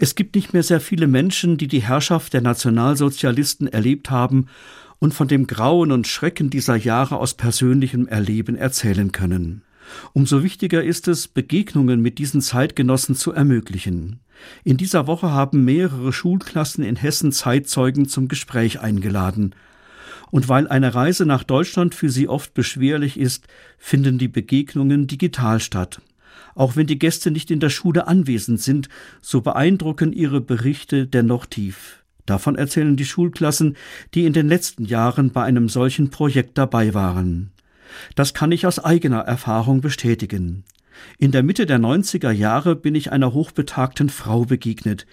Es gibt nicht mehr sehr viele Menschen, die die Herrschaft der Nationalsozialisten erlebt haben und von dem Grauen und Schrecken dieser Jahre aus persönlichem Erleben erzählen können. Umso wichtiger ist es, Begegnungen mit diesen Zeitgenossen zu ermöglichen. In dieser Woche haben mehrere Schulklassen in Hessen Zeitzeugen zum Gespräch eingeladen. Und weil eine Reise nach Deutschland für sie oft beschwerlich ist, finden die Begegnungen digital statt. Auch wenn die Gäste nicht in der Schule anwesend sind, so beeindrucken ihre Berichte dennoch tief. Davon erzählen die Schulklassen, die in den letzten Jahren bei einem solchen Projekt dabei waren. Das kann ich aus eigener Erfahrung bestätigen. In der Mitte der 90er Jahre bin ich einer hochbetagten Frau begegnet.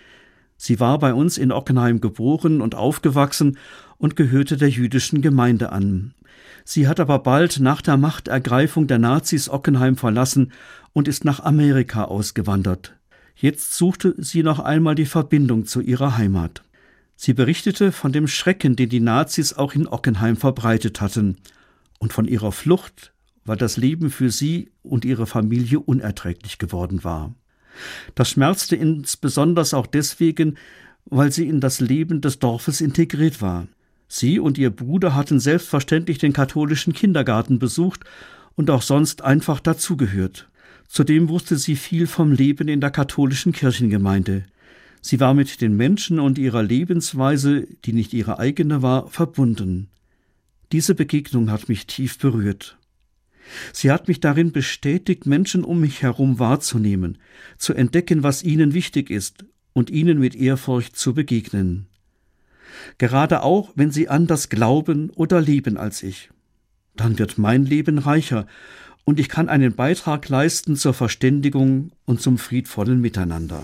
Sie war bei uns in Ockenheim geboren und aufgewachsen und gehörte der jüdischen Gemeinde an. Sie hat aber bald nach der Machtergreifung der Nazis Ockenheim verlassen und ist nach Amerika ausgewandert. Jetzt suchte sie noch einmal die Verbindung zu ihrer Heimat. Sie berichtete von dem Schrecken, den die Nazis auch in Ockenheim verbreitet hatten, und von ihrer Flucht, weil das Leben für sie und ihre Familie unerträglich geworden war. Das schmerzte insbesondere auch deswegen, weil sie in das Leben des Dorfes integriert war. Sie und ihr Bruder hatten selbstverständlich den katholischen Kindergarten besucht und auch sonst einfach dazugehört. Zudem wusste sie viel vom Leben in der katholischen Kirchengemeinde. Sie war mit den Menschen und ihrer Lebensweise, die nicht ihre eigene war, verbunden. Diese Begegnung hat mich tief berührt. Sie hat mich darin bestätigt, Menschen um mich herum wahrzunehmen, zu entdecken, was ihnen wichtig ist und ihnen mit Ehrfurcht zu begegnen. Gerade auch, wenn sie anders glauben oder leben als ich. Dann wird mein Leben reicher und ich kann einen Beitrag leisten zur Verständigung und zum friedvollen Miteinander.